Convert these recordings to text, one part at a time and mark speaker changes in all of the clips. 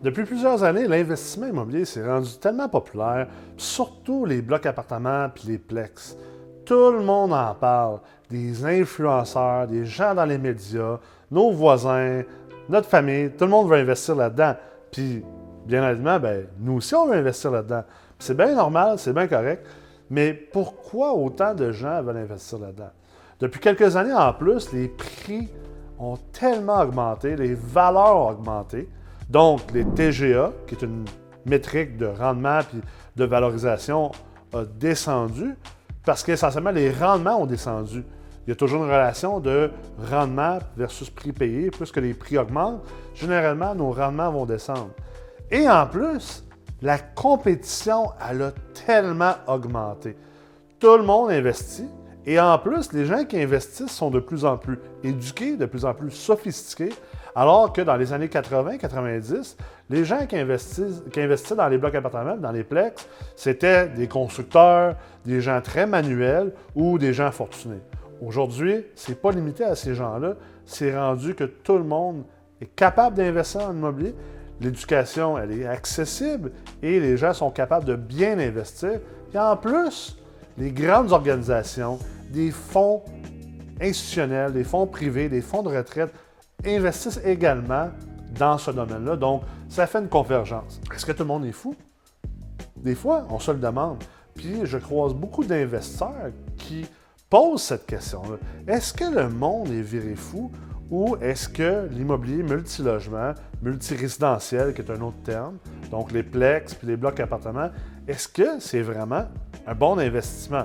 Speaker 1: Depuis plusieurs années, l'investissement immobilier s'est rendu tellement populaire, surtout les blocs appartements puis les plex. Tout le monde en parle, des influenceurs, des gens dans les médias, nos voisins, notre famille, tout le monde veut investir là-dedans. Puis, bien évidemment, ben, nous aussi, on veut investir là-dedans. C'est bien normal, c'est bien correct, mais pourquoi autant de gens veulent investir là-dedans? Depuis quelques années en plus, les prix ont tellement augmenté, les valeurs ont augmenté. Donc, les TGA, qui est une métrique de rendement et de valorisation, a descendu parce qu'essentiellement, les rendements ont descendu. Il y a toujours une relation de rendement versus prix payé. Plus que les prix augmentent, généralement, nos rendements vont descendre. Et en plus, la compétition, elle a tellement augmenté. Tout le monde investit. Et en plus, les gens qui investissent sont de plus en plus éduqués, de plus en plus sophistiqués, alors que dans les années 80-90, les gens qui, investissaient dans les blocs appartements, dans les plex, c'était des constructeurs, des gens très manuels ou des gens fortunés. Aujourd'hui, ce n'est pas limité à ces gens-là. C'est rendu que tout le monde est capable d'investir en immobilier. L'éducation, elle est accessible et les gens sont capables de bien investir. Et en plus, les grandes organisations, des fonds institutionnels, des fonds privés, des fonds de retraite investissent également dans ce domaine-là. Donc, ça fait une convergence. Est-ce que tout le monde est fou? Des fois, on se le demande. Puis, je croise beaucoup d'investisseurs qui posent cette question-là. Est-ce que le monde est viré fou ou est-ce que l'immobilier multilogement, multirésidentiel, qui est un autre terme, donc les plex puis les blocs appartements, est-ce que c'est vraiment un bon investissement?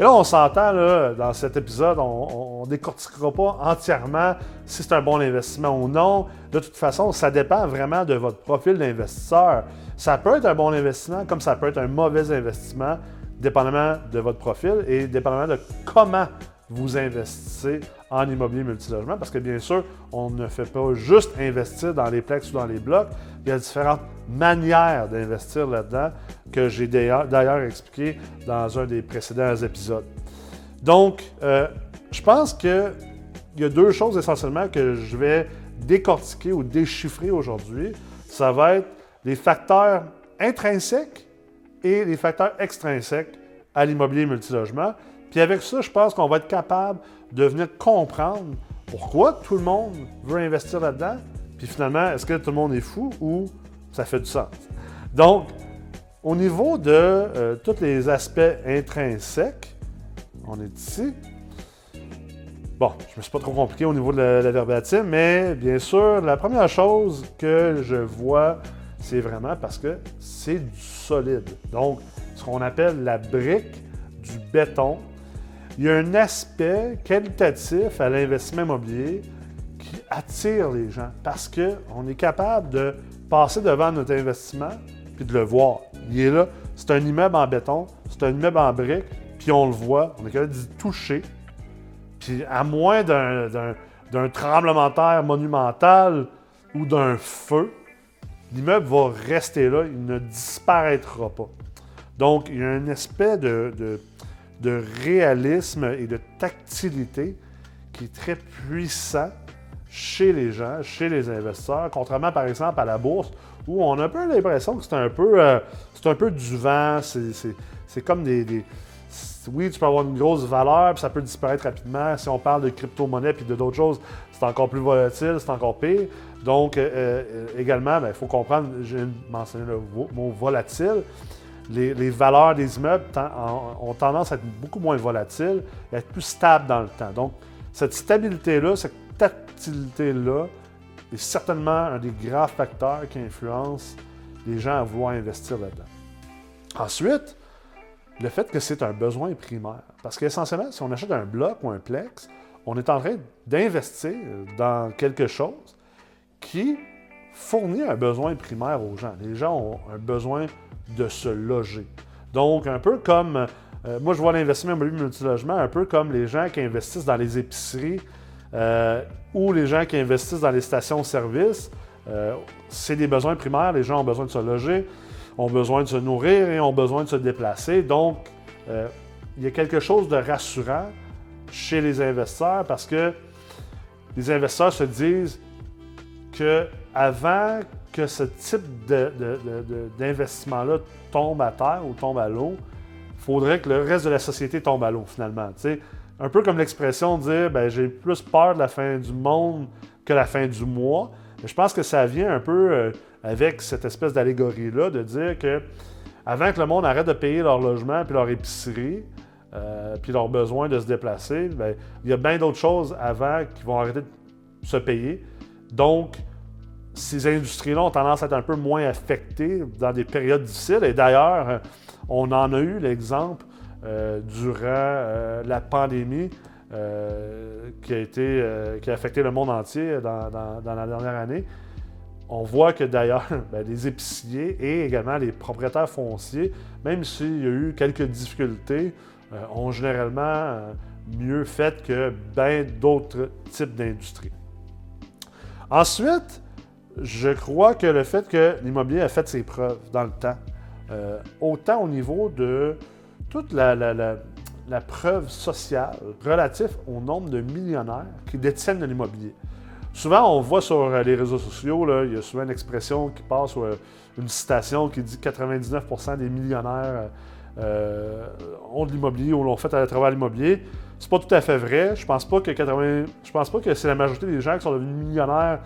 Speaker 1: Et là, on s'entend, dans cet épisode, on ne décortiquera pas entièrement si c'est un bon investissement ou non. De toute façon, ça dépend vraiment de votre profil d'investisseur. Ça peut être un bon investissement comme ça peut être un mauvais investissement, dépendamment de votre profil et dépendamment de comment vous investissez en immobilier multilogement, parce que bien sûr, on ne fait pas juste investir dans les plex ou dans les blocs. Il y a différentes manières d'investir là-dedans que j'ai d'ailleurs expliqué dans un des précédents épisodes. Donc, euh, je pense qu'il y a deux choses essentiellement que je vais décortiquer ou déchiffrer aujourd'hui. Ça va être les facteurs intrinsèques et les facteurs extrinsèques à l'immobilier multilogement. Puis avec ça, je pense qu'on va être capable de venir comprendre pourquoi tout le monde veut investir là-dedans. Puis finalement, est-ce que tout le monde est fou ou ça fait du sens? Donc, au niveau de euh, tous les aspects intrinsèques, on est ici. Bon, je ne me suis pas trop compliqué au niveau de la, la verbatim, mais bien sûr, la première chose que je vois, c'est vraiment parce que c'est du solide. Donc, ce qu'on appelle la brique du béton il y a un aspect qualitatif à l'investissement immobilier qui attire les gens parce qu'on est capable de passer devant notre investissement puis de le voir. Il est là. C'est un immeuble en béton, c'est un immeuble en briques, puis on le voit, on est capable d'y toucher. Puis à moins d'un tremblement de terre monumental ou d'un feu, l'immeuble va rester là, il ne disparaîtra pas. Donc, il y a un aspect de de réalisme et de tactilité qui est très puissant chez les gens, chez les investisseurs, contrairement par exemple à la bourse où on a un peu l'impression que c'est un peu, euh, un peu du vent, c'est comme des, Oui, tu peux avoir une grosse valeur, puis ça peut disparaître rapidement. Si on parle de crypto-monnaie puis de d'autres choses, c'est encore plus volatile, c'est encore pire. Donc, euh, euh, également, il ben, faut comprendre, j'ai mentionné le mot volatile les, valeurs des immeubles ont tendance à être beaucoup moins volatiles à être plus stables dans le temps. Donc, cette stabilité-là, cette tactilité-là est certainement un des graves facteurs qui influence les gens à vouloir investir là-dedans. Ensuite, le fait que c'est un besoin primaire. Parce qu'essentiellement, si on achète un bloc ou un plex, on est en train d'investir dans quelque chose qui fournit un besoin primaire aux gens. Les gens ont un besoin de se loger. Donc, un peu comme, euh, moi je vois l'investissement immobilier multilogement un peu comme les gens qui investissent dans les épiceries euh, ou les gens qui investissent dans les stations-service. Euh, c'est des besoins primaires, les gens ont besoin de se loger, ont besoin de se nourrir et ont besoin de se déplacer. Donc, il y a quelque chose de rassurant chez les investisseurs parce que les investisseurs se disent que avant que ce type d'investissement-là tombe à terre ou tombe à l'eau, il faudrait que le reste de la société tombe à l'eau, finalement. Un peu comme l'expression de dire ben, j'ai plus peur de la fin du monde que la fin du mois. Mais je pense que ça vient un peu euh, avec cette espèce d'allégorie-là de dire que avant que le monde arrête de payer leur logement puis leur épicerie, euh, puis leurs besoins de se déplacer, ben, il y a bien d'autres choses avant qui vont arrêter de se payer. Donc, ces industries-là ont tendance à être un peu moins affectées dans des périodes difficiles. Et d'ailleurs, on en a eu l'exemple euh, durant euh, la pandémie qui, a été, qui a affecté le monde entier dans, la dernière année. On voit que d'ailleurs, ben, les épiciers et également les propriétaires fonciers, même s'il y a eu quelques difficultés, euh, ont généralement euh, mieux fait que bien d'autres types d'industries. Ensuite, je crois que le fait que l'immobilier a fait ses preuves dans le temps, euh, autant au niveau de toute la, preuve sociale relative au nombre de millionnaires qui détiennent de l'immobilier. Souvent, on voit sur les réseaux sociaux, il y a souvent une expression qui passe, ou une citation qui dit 99% des millionnaires euh, ont de l'immobilier ou l'ont fait à travers l'immobilier. C'est pas tout à fait vrai. Je pense pas que je pense pas que c'est la majorité des gens qui sont devenus millionnaires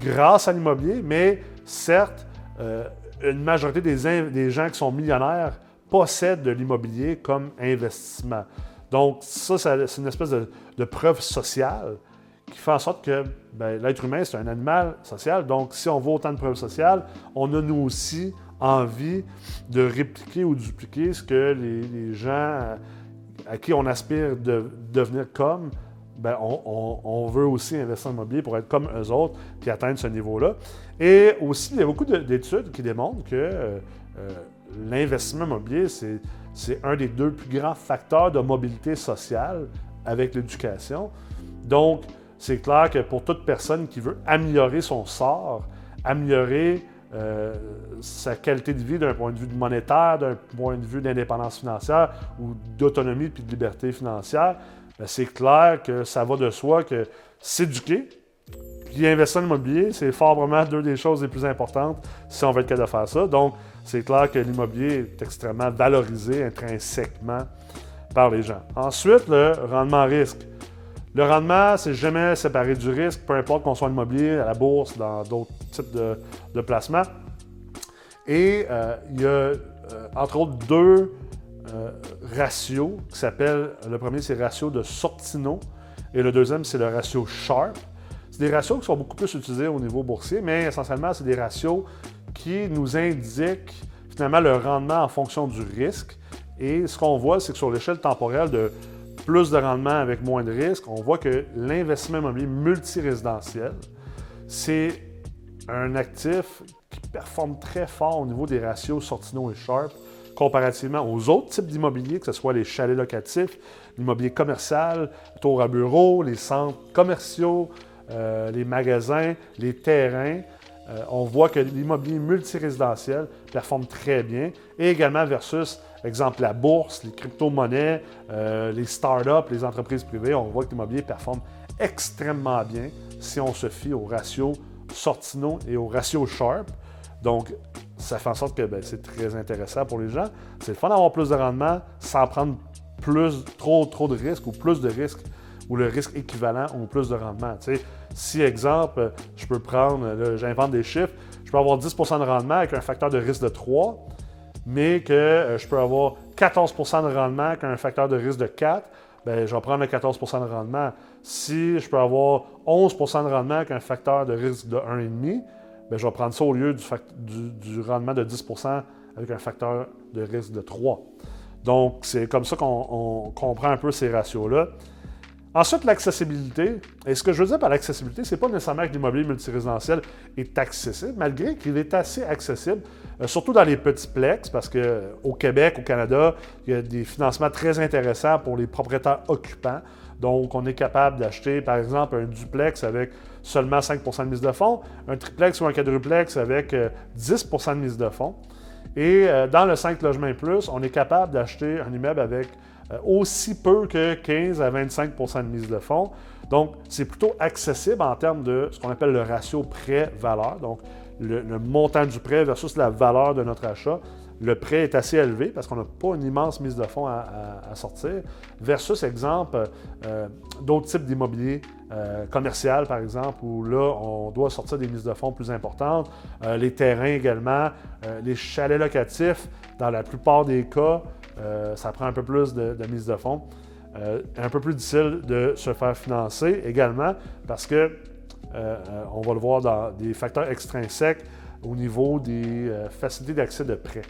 Speaker 1: grâce à l'immobilier, mais certes, euh, une majorité des, gens qui sont millionnaires possèdent de l'immobilier comme investissement. Donc, ça, c'est une espèce de, preuve sociale qui fait en sorte que ben, l'être humain, c'est un animal social. Donc, si on veut autant de preuves sociales, on a nous aussi envie de répliquer ou dupliquer ce que les, gens à, qui on aspire de devenir comme, ben on, veut aussi investir en immobilier pour être comme eux autres, qui atteindre ce niveau-là. Et aussi, il y a beaucoup d'études qui démontrent que euh, euh, l'investissement immobilier, c'est un des deux plus grands facteurs de mobilité sociale avec l'éducation. Donc, c'est clair que pour toute personne qui veut améliorer son sort, améliorer euh, sa qualité de vie d'un point de vue monétaire, d'un point de vue d'indépendance financière ou d'autonomie puis de liberté financière, c'est clair que ça va de soi que s'éduquer puis investir en immobilier, c'est fort deux des choses les plus importantes si on veut être capable de faire ça. Donc, c'est clair que l'immobilier est extrêmement valorisé intrinsèquement par les gens. Ensuite, le rendement risque. Le rendement, c'est jamais séparé du risque, peu importe qu'on soit immobilier, à la bourse, dans d'autres types de, placements. Et euh, il y a, euh, entre autres, deux euh, ratios qui s'appellent, le premier, c'est le ratio de Sortino et le deuxième, c'est le ratio Sharp. C'est des ratios qui sont beaucoup plus utilisés au niveau boursier, mais essentiellement, c'est des ratios qui nous indiquent finalement le rendement en fonction du risque. Et ce qu'on voit, c'est que sur l'échelle temporelle de plus de rendement avec moins de risques, on voit que l'investissement immobilier multirésidentiel, c'est un actif qui performe très fort au niveau des ratios Sortino et Sharp comparativement aux autres types d'immobilier, que ce soit les chalets locatifs, l'immobilier commercial, tour à bureau, les centres commerciaux, euh, les magasins, les terrains. Euh, on voit que l'immobilier multirésidentiel performe très bien, et également versus Exemple, la bourse, les crypto-monnaies, euh, les startups, les entreprises privées, on voit que l'immobilier performe extrêmement bien si on se fie au ratio Sortino et au ratio Sharp. Donc, ça fait en sorte que ben, c'est très intéressant pour les gens. C'est le fun d'avoir plus de rendement sans prendre plus, trop, trop de risques ou plus de risques ou le risque équivalent ou plus de rendement. si, exemple, je peux prendre, j'invente des chiffres, je peux avoir 10% de rendement avec un facteur de risque de 3, mais que euh, je peux avoir 14% de rendement avec un facteur de risque de 4, bien, je vais prendre le 14% de rendement. Si je peux avoir 11% de rendement avec un facteur de risque de 1,5, bien, je vais prendre ça au lieu du, du, rendement de 10% avec un facteur de risque de 3. Donc, c'est comme ça qu'on comprend un peu ces ratios-là. Ensuite, l'accessibilité. Et ce que je veux dire par l'accessibilité, c'est pas nécessairement que l'immobilier multirésidentiel est accessible, malgré qu'il est assez accessible, euh, surtout dans les petits plex, parce qu'au euh, Québec, au Canada, il y a des financements très intéressants pour les propriétaires occupants. Donc, on est capable d'acheter, par exemple, un duplex avec seulement 5% de mise de fonds, un triplex ou un quadruplex avec 10% euh, de mise de fonds. Et dans le 5 logements plus, on est capable d'acheter un immeuble avec euh, aussi peu que 15 à 25% de mise de fonds. Donc, c'est plutôt accessible en termes de ce qu'on appelle le ratio prêt-valeur. Donc, le, montant du prêt versus la valeur de notre achat, le prêt est assez élevé parce qu'on n'a pas une immense mise de fonds à, sortir, versus, exemple, euh, d'autres types d'immobilier euh, commercial, par exemple, où là, on doit sortir des mises de fonds plus importantes. Euh, les terrains également, les chalets locatifs, dans la plupart des cas, ça prend un peu plus de, de mise de fonds. un peu plus difficile de se faire financer également parce que, on va le voir dans des facteurs extrinsèques au niveau des facilités d'accès de prêts.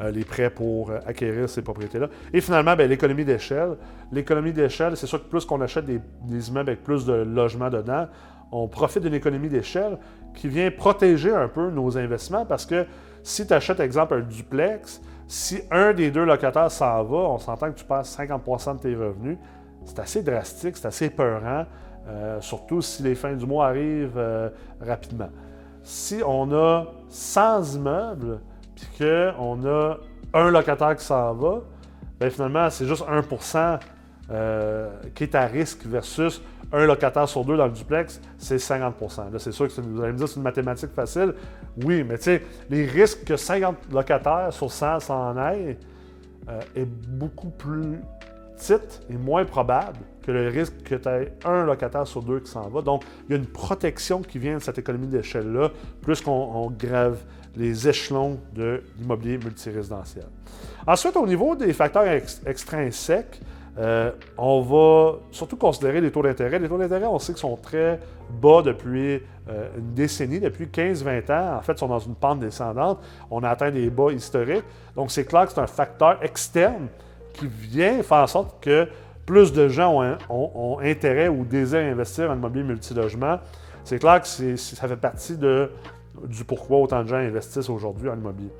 Speaker 1: Euh, les prêts pour euh, acquérir ces propriétés-là. Et finalement, ben, l'économie d'échelle. L'économie d'échelle, c'est sûr que plus qu'on achète des, immeubles avec plus de logements dedans, on profite d'une économie d'échelle qui vient protéger un peu nos investissements parce que si tu achètes, exemple, un duplex, si un des deux locataires s'en va, on s'entend que tu passes 50% de tes revenus. C'est assez drastique, c'est assez peurant, euh, surtout si les fins du mois arrivent rapidement. Si on a 100 immeubles, qu'on a un locataire qui s'en va, bien finalement, c'est juste 1% euh, qui est à risque versus un locataire sur deux dans le duplex, c'est 50 Là, c'est sûr que vous allez me dire c'est une mathématique facile. Oui, mais tu sais, les risques que 50 locataires sur 100 s'en aillent euh, est beaucoup plus petite et moins probable que le risque que tu aies un locataire sur deux qui s'en va. Donc, il y a une protection qui vient de cette économie d'échelle-là, plus qu'on grave les échelons de l'immobilier multirésidentiel. Ensuite, au niveau des facteurs extrinsèques, euh, on va surtout considérer les taux d'intérêt. Les taux d'intérêt, on sait qu'ils sont très bas depuis euh, une décennie, depuis 15-20 ans. En fait, ils sont dans une pente descendante. On a atteint des bas historiques. Donc, c'est clair que c'est un facteur externe qui vient faire en sorte que plus de gens ont, intérêt ou désirent investir en immobilier multilogement. C'est clair que ça fait partie de du pourquoi autant de gens investissent aujourd'hui en immobilier.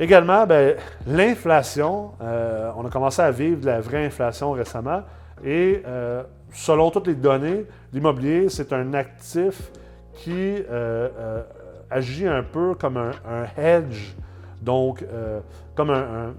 Speaker 1: Également, ben, l'inflation, euh, on a commencé à vivre de la vraie inflation récemment et euh, selon toutes les données, l'immobilier, c'est un actif qui euh, agit un peu comme un, hedge, donc comme un,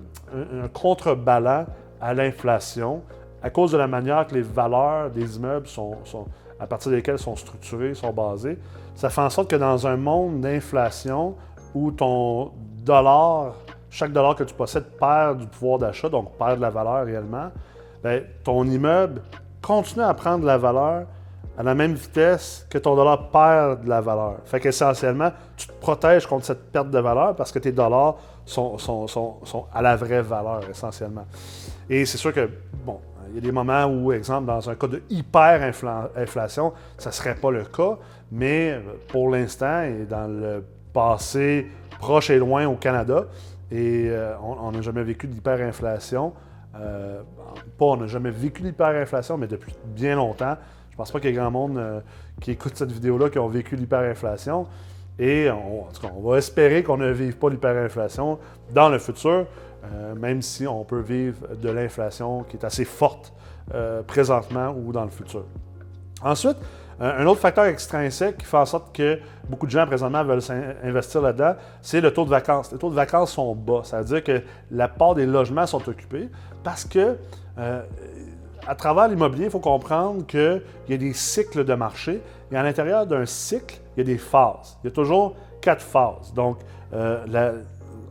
Speaker 1: contrebalan à l'inflation à cause de la manière que les valeurs des immeubles sont à partir desquelles sont structurés, sont basés, ça fait en sorte que dans un monde d'inflation où ton dollar, chaque dollar que tu possèdes perd du pouvoir d'achat, donc perd de la valeur réellement, bien, ton immeuble continue à prendre de la valeur à la même vitesse que ton dollar perd de la valeur. Fait qu'essentiellement, tu te protèges contre cette perte de valeur parce que tes dollars sont, sont à la vraie valeur essentiellement. Et c'est sûr que, bon, il y a des moments où, exemple, dans un cas de hyper-inflation, ça ne serait pas le cas, mais pour l'instant et dans le passé proche et loin au Canada, et euh, on n'a jamais vécu d'hyperinflation. Euh, pas on n'a jamais vécu d'hyperinflation, mais depuis bien longtemps. Je pense pas qu'il y ait grand monde euh, qui écoute cette vidéo-là qui ont vécu l'hyperinflation. Et on, on va espérer qu'on ne vive pas l'hyperinflation dans le futur. Euh, même si on peut vivre de l'inflation qui est assez forte euh, présentement ou dans le futur. Ensuite, un autre facteur extrinsèque qui fait en sorte que beaucoup de gens présentement veulent investir là-dedans, c'est le taux de vacances. Les taux de vacances sont bas. Ça veut dire que la part des logements sont occupés parce que euh, à travers l'immobilier, il faut comprendre qu'il y a des cycles de marché et à l'intérieur d'un cycle, il y a des phases. Il y a toujours quatre phases. Donc,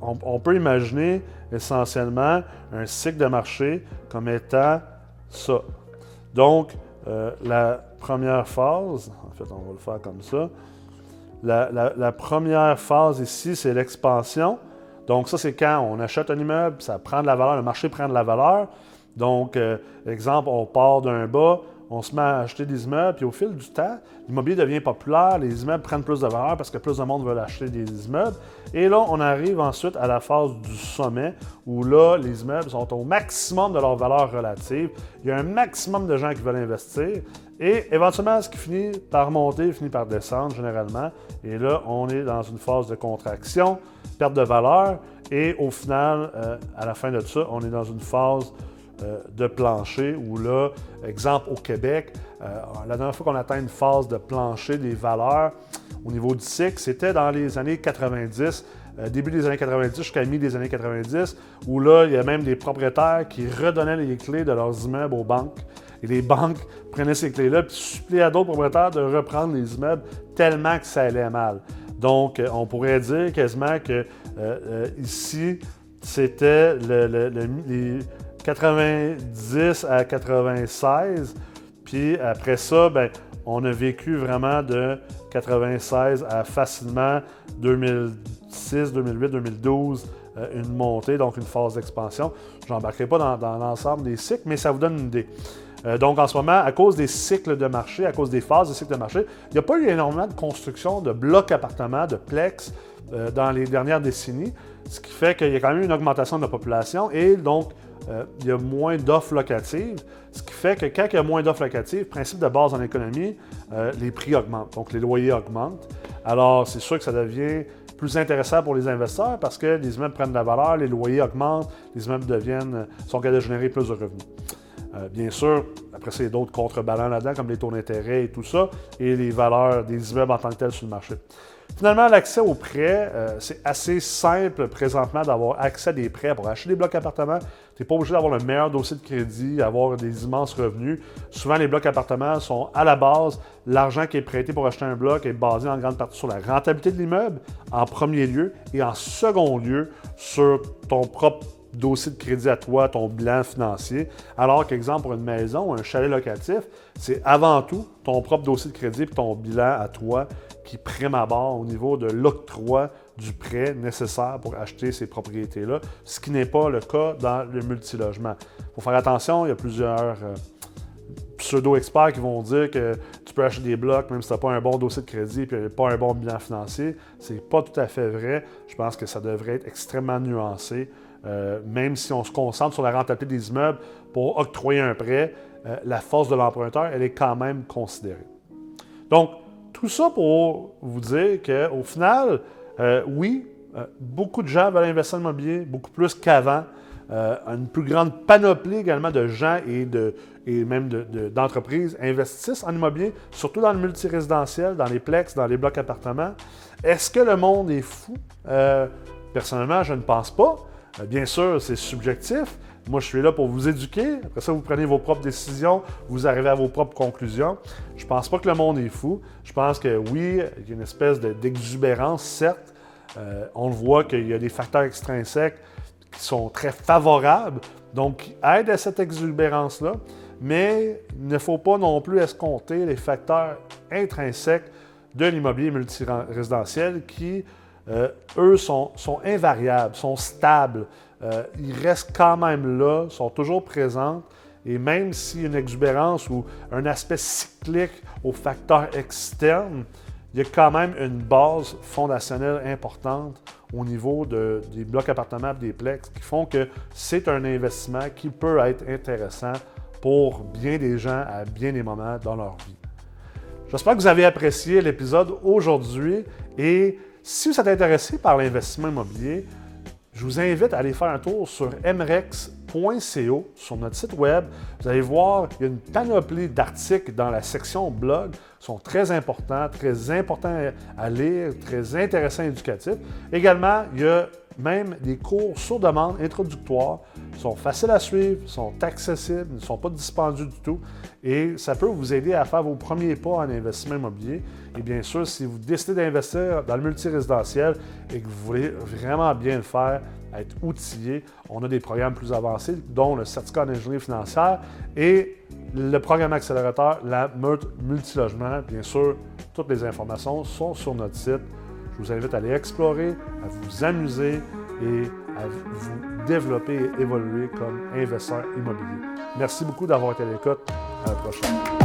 Speaker 1: on, peut imaginer essentiellement un cycle de marché comme étant ça. Donc, euh, la première phase, en fait, on va le faire comme ça. La, première phase ici, c'est l'expansion. Donc, ça, c'est quand on achète un immeuble, ça prend de la valeur, le marché prend de la valeur. Donc, euh, exemple, on part d'un bas, on se met à acheter des immeubles, puis au fil du temps, l'immobilier devient populaire, les immeubles prennent plus de valeur parce que plus de monde veut acheter des immeubles. Et là, on arrive ensuite à la phase du sommet, où là, les immeubles sont au maximum de leur valeur relative. Il y a un maximum de gens qui veulent investir. Et éventuellement, ce qui finit par monter finit par descendre généralement. Et là, on est dans une phase de contraction, perte de valeur. Et au final, euh, à la fin de ça, on est dans une phase de plancher où là, exemple au Québec, euh, la dernière fois qu'on atteint une phase de plancher des valeurs au niveau du cycle, c'était dans les années 90, euh, début des années 90 jusqu'à mi des années 90, où là, il y a même des propriétaires qui redonnaient les clés de leurs immeubles aux banques. Et les banques prenaient ces clés-là et suppliaient à d'autres propriétaires de reprendre les immeubles tellement que ça allait mal. Donc, euh, on pourrait dire quasiment que euh, euh, ici, c'était les 90 à 96. Puis après ça, ben, on a vécu vraiment de 96 à facilement 2006, 2008, 2012 une montée, donc une phase d'expansion. Je n'embarquerai pas dans l'ensemble des cycles, mais ça vous donne une idée. Euh, donc, en ce moment, à cause des cycles de marché, à cause des phases de cycle de marché, il n'y a pas eu énormément de construction de blocs appartements, de plex euh, dans les dernières décennies, ce qui fait qu'il y a quand même une augmentation de la population et donc euh, il y a moins d'offres locatives, ce qui fait que quand il y a moins d'offres locatives, principe de base en économie, les prix augmentent, donc les loyers augmentent. Alors, c'est sûr que ça devient plus intéressant pour les investisseurs parce que les immeubles prennent de la valeur, les loyers augmentent, les immeubles deviennent, sont capables de générer plus de revenus. Euh, bien sûr, après a d'autres contrebalans là-dedans, comme les taux d'intérêt et tout ça, et les valeurs des immeubles en tant que tels sur le marché. Finalement, l'accès aux prêts, euh, c'est assez simple présentement d'avoir accès à des prêts pour acheter des blocs appartements. Tu n'es pas obligé d'avoir le meilleur dossier de crédit, avoir des immenses revenus. Souvent, les blocs appartements sont à la base, l'argent qui est prêté pour acheter un bloc est basé en grande partie sur la rentabilité de l'immeuble, en premier lieu, et en second lieu, sur ton propre dossier de crédit à toi, ton bilan financier. Alors qu'exemple, pour une maison, un chalet locatif, c'est avant tout ton propre dossier de crédit et ton bilan à toi qui prime à bord au niveau de l'octroi du prêt nécessaire pour acheter ces propriétés-là, ce qui n'est pas le cas dans le multilogement. Il faut faire attention, il y a plusieurs euh, pseudo-experts qui vont dire que tu peux acheter des blocs même si tu n'as pas un bon dossier de crédit et pas un bon bilan financier. C'est pas tout à fait vrai. Je pense que ça devrait être extrêmement nuancé. Euh, même si on se concentre sur la rentabilité des immeubles pour octroyer un prêt, euh, la force de l'emprunteur, elle est quand même considérée. Donc, tout ça pour vous dire qu'au final, euh, oui, beaucoup de gens veulent investir en immobilier, beaucoup plus qu'avant. une plus grande panoplie également de gens et, de, et même d'entreprises investissent en immobilier, surtout dans le multirésidentiel, dans les plex, dans les blocs appartements. Est-ce que le monde est fou? personnellement, je ne pense pas. Euh, bien sûr, c'est subjectif. Moi, je suis là pour vous éduquer. Après ça, vous prenez vos propres décisions, vous arrivez à vos propres conclusions. Je pense pas que le monde est fou. Je pense que oui, il y a une espèce d'exubérance, certes. Euh, on le voit qu'il y a des facteurs extrinsèques qui sont très favorables, donc qui aident à cette exubérance-là. Mais il ne faut pas non plus escompter les facteurs intrinsèques de l'immobilier multirésidentiel qui euh, eux sont, invariables, sont stables. Euh, ils restent quand même là, sont toujours présents. Et même a une exubérance ou un aspect cyclique aux facteurs externes, il y a quand même une base fondationnelle importante au niveau des blocs appartements des plex qui font que c'est un investissement qui peut être intéressant pour bien des gens à bien des moments dans leur vie. J'espère que vous avez apprécié l'épisode aujourd'hui et si vous êtes intéressé par l'investissement immobilier, je vous invite à aller faire un tour sur mrex.co sur notre site web. Vous allez voir, il y a une panoplie d'articles dans la section blog. Ils sont très importants, très importants à lire, très intéressants et éducatifs. Également, il y a même des cours sur demande introductoires sont faciles à suivre, sont accessibles, ne sont pas dispendieux du tout et ça peut vous aider à faire vos premiers pas en investissement immobilier. Et bien sûr, si vous décidez d'investir dans le multirésidentiel et que vous voulez vraiment bien le faire, être outillé, on a des programmes plus avancés, dont le certificat d'ingénierie financière et le programme accélérateur, la multilogement. Bien sûr, toutes les informations sont sur notre site je vous invite à aller explorer, à vous amuser et à vous développer et évoluer comme investisseur immobilier. Merci beaucoup d'avoir été à l'écoute. À la prochaine.